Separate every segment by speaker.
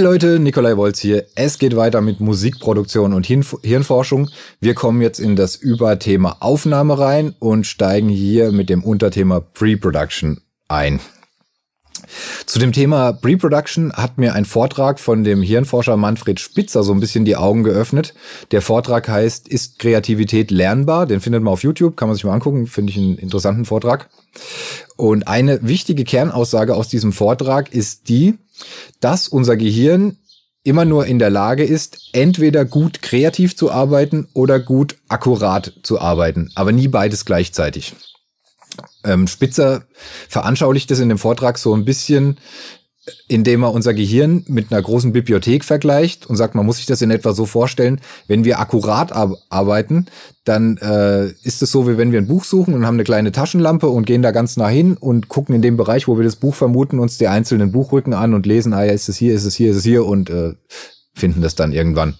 Speaker 1: Hi Leute, Nikolai Wolz hier. Es geht weiter mit Musikproduktion und Hirnforschung. Wir kommen jetzt in das Überthema Aufnahme rein und steigen hier mit dem Unterthema Pre-Production ein. Zu dem Thema Pre-Production hat mir ein Vortrag von dem Hirnforscher Manfred Spitzer so ein bisschen die Augen geöffnet. Der Vortrag heißt, ist Kreativität lernbar? Den findet man auf YouTube, kann man sich mal angucken, finde ich einen interessanten Vortrag. Und eine wichtige Kernaussage aus diesem Vortrag ist die, dass unser Gehirn immer nur in der Lage ist, entweder gut kreativ zu arbeiten oder gut akkurat zu arbeiten, aber nie beides gleichzeitig. Ähm, Spitzer veranschaulicht es in dem Vortrag so ein bisschen, indem er unser Gehirn mit einer großen Bibliothek vergleicht und sagt, man muss sich das in etwa so vorstellen, wenn wir akkurat arbeiten, dann äh, ist es so, wie wenn wir ein Buch suchen und haben eine kleine Taschenlampe und gehen da ganz nah hin und gucken in dem Bereich, wo wir das Buch vermuten, uns die einzelnen Buchrücken an und lesen, ah ja, ist es hier, ist es hier, ist es hier und äh, finden das dann irgendwann.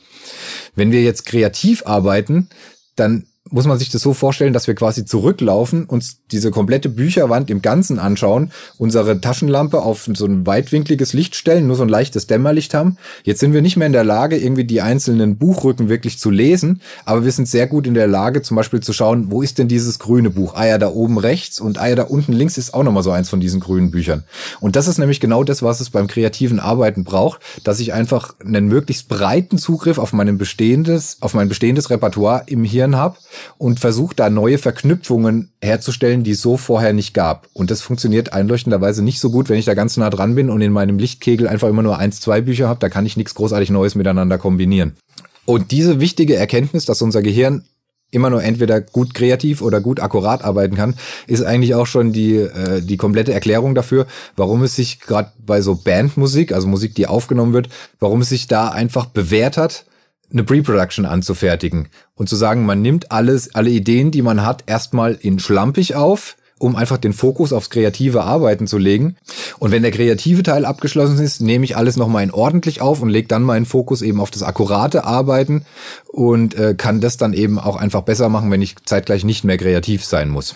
Speaker 1: Wenn wir jetzt kreativ arbeiten, dann muss man sich das so vorstellen, dass wir quasi zurücklaufen, uns diese komplette Bücherwand im Ganzen anschauen, unsere Taschenlampe auf so ein weitwinkliges Licht stellen, nur so ein leichtes Dämmerlicht haben. Jetzt sind wir nicht mehr in der Lage, irgendwie die einzelnen Buchrücken wirklich zu lesen, aber wir sind sehr gut in der Lage, zum Beispiel zu schauen, wo ist denn dieses grüne Buch? Ah ja, da oben rechts und ah ja, da unten links ist auch nochmal so eins von diesen grünen Büchern. Und das ist nämlich genau das, was es beim kreativen Arbeiten braucht, dass ich einfach einen möglichst breiten Zugriff auf mein bestehendes, auf mein bestehendes Repertoire im Hirn habe und versucht da neue Verknüpfungen herzustellen, die es so vorher nicht gab. Und das funktioniert einleuchtenderweise nicht so gut, wenn ich da ganz nah dran bin und in meinem Lichtkegel einfach immer nur eins, zwei Bücher habe. Da kann ich nichts großartig Neues miteinander kombinieren. Und diese wichtige Erkenntnis, dass unser Gehirn immer nur entweder gut kreativ oder gut akkurat arbeiten kann, ist eigentlich auch schon die, äh, die komplette Erklärung dafür, warum es sich gerade bei so Bandmusik, also Musik, die aufgenommen wird, warum es sich da einfach bewährt hat, eine Pre-Production anzufertigen und zu sagen, man nimmt alles, alle Ideen, die man hat, erstmal in schlampig auf, um einfach den Fokus aufs kreative Arbeiten zu legen. Und wenn der kreative Teil abgeschlossen ist, nehme ich alles nochmal in ordentlich auf und lege dann meinen Fokus eben auf das akkurate Arbeiten und äh, kann das dann eben auch einfach besser machen, wenn ich zeitgleich nicht mehr kreativ sein muss.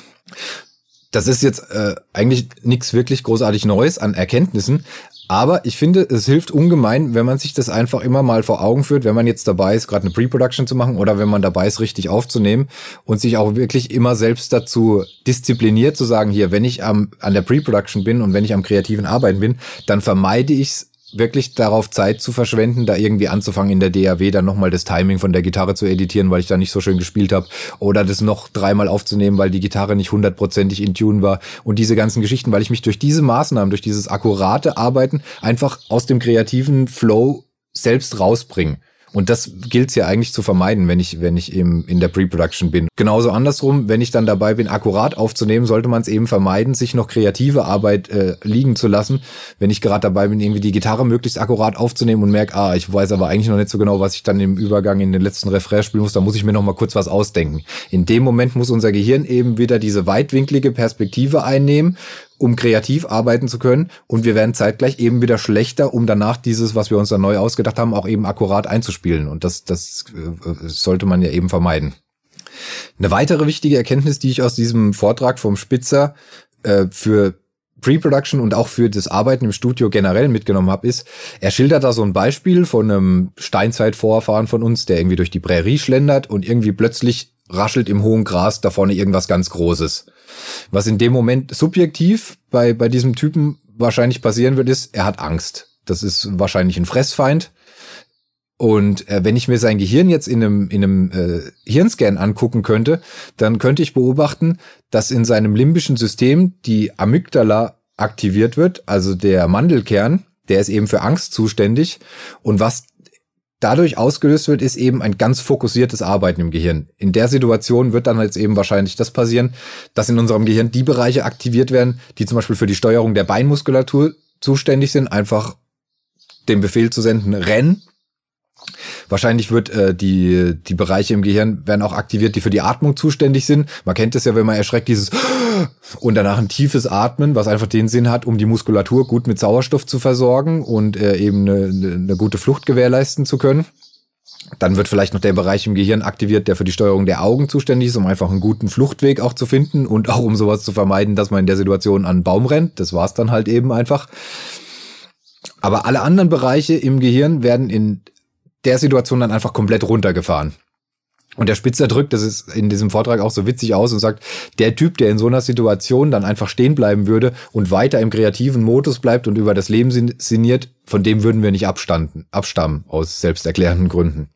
Speaker 1: Das ist jetzt äh, eigentlich nichts wirklich großartig Neues an Erkenntnissen, aber ich finde, es hilft ungemein, wenn man sich das einfach immer mal vor Augen führt, wenn man jetzt dabei ist, gerade eine Pre-Production zu machen oder wenn man dabei ist, richtig aufzunehmen und sich auch wirklich immer selbst dazu diszipliniert zu sagen, hier, wenn ich am, an der Pre-Production bin und wenn ich am kreativen Arbeiten bin, dann vermeide ich es wirklich darauf Zeit zu verschwenden, da irgendwie anzufangen in der DAW dann nochmal das Timing von der Gitarre zu editieren, weil ich da nicht so schön gespielt habe oder das noch dreimal aufzunehmen, weil die Gitarre nicht hundertprozentig in Tune war und diese ganzen Geschichten, weil ich mich durch diese Maßnahmen, durch dieses akkurate Arbeiten einfach aus dem kreativen Flow selbst rausbringe. Und das gilt es ja eigentlich zu vermeiden, wenn ich, wenn ich eben in der Pre-Production bin. Genauso andersrum, wenn ich dann dabei bin, akkurat aufzunehmen, sollte man es eben vermeiden, sich noch kreative Arbeit äh, liegen zu lassen. Wenn ich gerade dabei bin, irgendwie die Gitarre möglichst akkurat aufzunehmen und merke, ah, ich weiß aber eigentlich noch nicht so genau, was ich dann im Übergang in den letzten Refrain spielen muss, da muss ich mir noch mal kurz was ausdenken. In dem Moment muss unser Gehirn eben wieder diese weitwinklige Perspektive einnehmen um kreativ arbeiten zu können. Und wir werden zeitgleich eben wieder schlechter, um danach dieses, was wir uns dann neu ausgedacht haben, auch eben akkurat einzuspielen. Und das, das äh, sollte man ja eben vermeiden. Eine weitere wichtige Erkenntnis, die ich aus diesem Vortrag vom Spitzer äh, für Pre-Production und auch für das Arbeiten im Studio generell mitgenommen habe, ist, er schildert da so ein Beispiel von einem Steinzeitvorfahren von uns, der irgendwie durch die Prärie schlendert und irgendwie plötzlich raschelt im hohen Gras da vorne irgendwas ganz Großes. Was in dem Moment subjektiv bei, bei diesem Typen wahrscheinlich passieren wird, ist, er hat Angst. Das ist wahrscheinlich ein Fressfeind. Und äh, wenn ich mir sein Gehirn jetzt in einem, in einem äh, Hirnscan angucken könnte, dann könnte ich beobachten, dass in seinem limbischen System die Amygdala aktiviert wird, also der Mandelkern, der ist eben für Angst zuständig. Und was dadurch ausgelöst wird, ist eben ein ganz fokussiertes Arbeiten im Gehirn. In der Situation wird dann jetzt eben wahrscheinlich das passieren, dass in unserem Gehirn die Bereiche aktiviert werden, die zum Beispiel für die Steuerung der Beinmuskulatur zuständig sind, einfach den Befehl zu senden, renn. Wahrscheinlich wird äh, die, die Bereiche im Gehirn werden auch aktiviert, die für die Atmung zuständig sind. Man kennt es ja, wenn man erschreckt, dieses und danach ein tiefes Atmen, was einfach den Sinn hat, um die Muskulatur gut mit Sauerstoff zu versorgen und äh, eben eine, eine gute Flucht gewährleisten zu können. Dann wird vielleicht noch der Bereich im Gehirn aktiviert, der für die Steuerung der Augen zuständig ist, um einfach einen guten Fluchtweg auch zu finden und auch um sowas zu vermeiden, dass man in der Situation an einen Baum rennt. Das war's dann halt eben einfach. Aber alle anderen Bereiche im Gehirn werden in der Situation dann einfach komplett runtergefahren. Und der Spitzer drückt, das ist in diesem Vortrag auch so witzig aus und sagt, der Typ, der in so einer Situation dann einfach stehen bleiben würde und weiter im kreativen Modus bleibt und über das Leben sinniert, von dem würden wir nicht abstanden, abstammen, aus selbsterklärenden Gründen.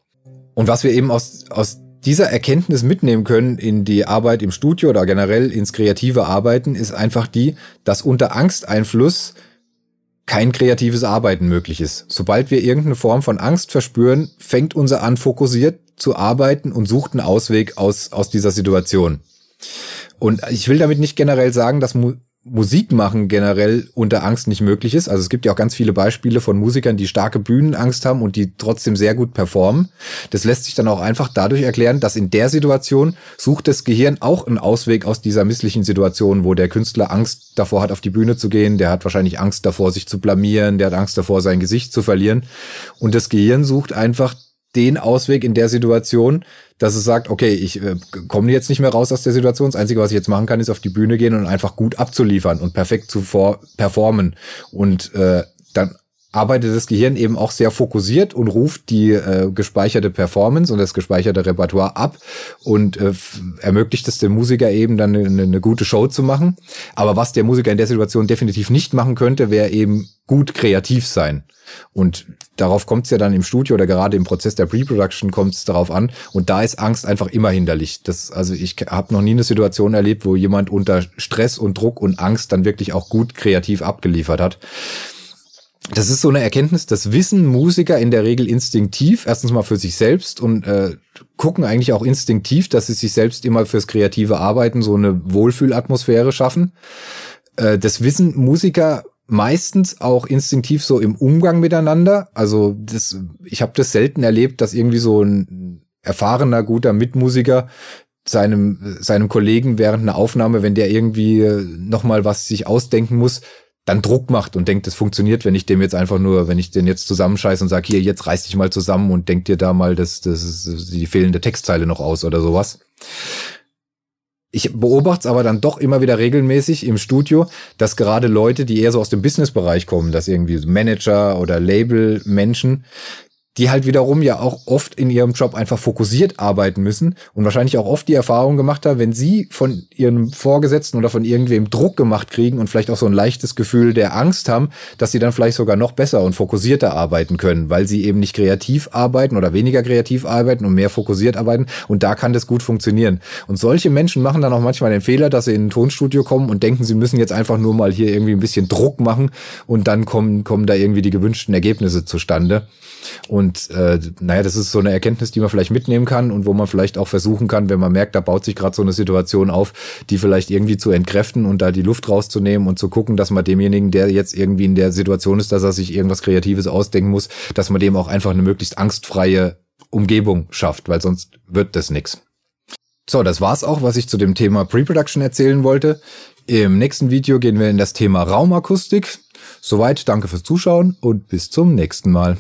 Speaker 1: Und was wir eben aus, aus dieser Erkenntnis mitnehmen können in die Arbeit im Studio oder generell ins kreative Arbeiten, ist einfach die, dass unter Angsteinfluss kein kreatives Arbeiten möglich ist. Sobald wir irgendeine Form von Angst verspüren, fängt unser an, fokussiert zu arbeiten und sucht einen Ausweg aus, aus dieser Situation. Und ich will damit nicht generell sagen, dass Musik machen generell unter Angst nicht möglich ist. Also es gibt ja auch ganz viele Beispiele von Musikern, die starke Bühnenangst haben und die trotzdem sehr gut performen. Das lässt sich dann auch einfach dadurch erklären, dass in der Situation sucht das Gehirn auch einen Ausweg aus dieser misslichen Situation, wo der Künstler Angst davor hat, auf die Bühne zu gehen. Der hat wahrscheinlich Angst davor, sich zu blamieren. Der hat Angst davor, sein Gesicht zu verlieren. Und das Gehirn sucht einfach den Ausweg in der Situation, dass es sagt, okay, ich äh, komme jetzt nicht mehr raus aus der Situation. Das Einzige, was ich jetzt machen kann, ist auf die Bühne gehen und einfach gut abzuliefern und perfekt zu performen. Und äh, dann arbeitet das Gehirn eben auch sehr fokussiert und ruft die äh, gespeicherte Performance und das gespeicherte Repertoire ab und äh, ermöglicht es dem Musiker eben dann eine, eine gute Show zu machen. Aber was der Musiker in der Situation definitiv nicht machen könnte, wäre eben gut kreativ sein. Und darauf kommt es ja dann im Studio oder gerade im Prozess der Pre-Production kommt es darauf an. Und da ist Angst einfach immer hinderlich. Das, also ich habe noch nie eine Situation erlebt, wo jemand unter Stress und Druck und Angst dann wirklich auch gut kreativ abgeliefert hat das ist so eine Erkenntnis, das wissen Musiker in der Regel instinktiv, erstens mal für sich selbst und äh, gucken eigentlich auch instinktiv, dass sie sich selbst immer fürs kreative Arbeiten so eine Wohlfühlatmosphäre schaffen. Äh, das wissen Musiker meistens auch instinktiv so im Umgang miteinander. Also das, ich habe das selten erlebt, dass irgendwie so ein erfahrener, guter Mitmusiker seinem, seinem Kollegen während einer Aufnahme, wenn der irgendwie nochmal was sich ausdenken muss, dann Druck macht und denkt, es funktioniert, wenn ich dem jetzt einfach nur, wenn ich den jetzt zusammenscheiße und sage, hier, jetzt reiß dich mal zusammen und denk dir da mal das, das die fehlende Textzeile noch aus oder sowas. Ich beobachte es aber dann doch immer wieder regelmäßig im Studio, dass gerade Leute, die eher so aus dem Businessbereich kommen, dass irgendwie Manager oder Label-Menschen, die halt wiederum ja auch oft in ihrem Job einfach fokussiert arbeiten müssen und wahrscheinlich auch oft die Erfahrung gemacht haben, wenn sie von ihrem Vorgesetzten oder von irgendwem Druck gemacht kriegen und vielleicht auch so ein leichtes Gefühl der Angst haben, dass sie dann vielleicht sogar noch besser und fokussierter arbeiten können, weil sie eben nicht kreativ arbeiten oder weniger kreativ arbeiten und mehr fokussiert arbeiten und da kann das gut funktionieren. Und solche Menschen machen dann auch manchmal den Fehler, dass sie in ein Tonstudio kommen und denken, sie müssen jetzt einfach nur mal hier irgendwie ein bisschen Druck machen und dann kommen, kommen da irgendwie die gewünschten Ergebnisse zustande. Und äh, naja, das ist so eine Erkenntnis, die man vielleicht mitnehmen kann und wo man vielleicht auch versuchen kann, wenn man merkt, da baut sich gerade so eine Situation auf, die vielleicht irgendwie zu entkräften und da die Luft rauszunehmen und zu gucken, dass man demjenigen, der jetzt irgendwie in der Situation ist, dass er sich irgendwas Kreatives ausdenken muss, dass man dem auch einfach eine möglichst angstfreie Umgebung schafft, weil sonst wird das nix. So, das war's auch, was ich zu dem Thema Pre-Production erzählen wollte. Im nächsten Video gehen wir in das Thema Raumakustik. Soweit, danke fürs Zuschauen und bis zum nächsten Mal.